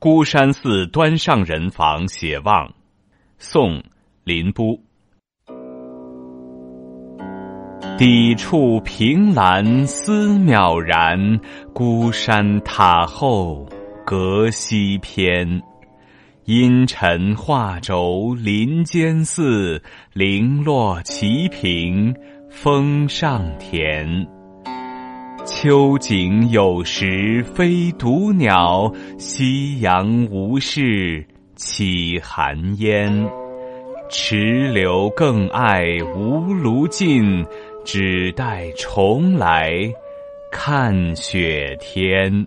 孤山寺端上人房写望，宋·林逋。抵触凭栏思渺然，孤山塔后隔西偏。阴沉画轴林间寺，零落齐平风上田。秋景有时飞独鸟，夕阳无事起寒烟。池流更爱无庐尽，只待重来看雪天。